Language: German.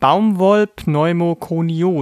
Baumwollpneumokoniose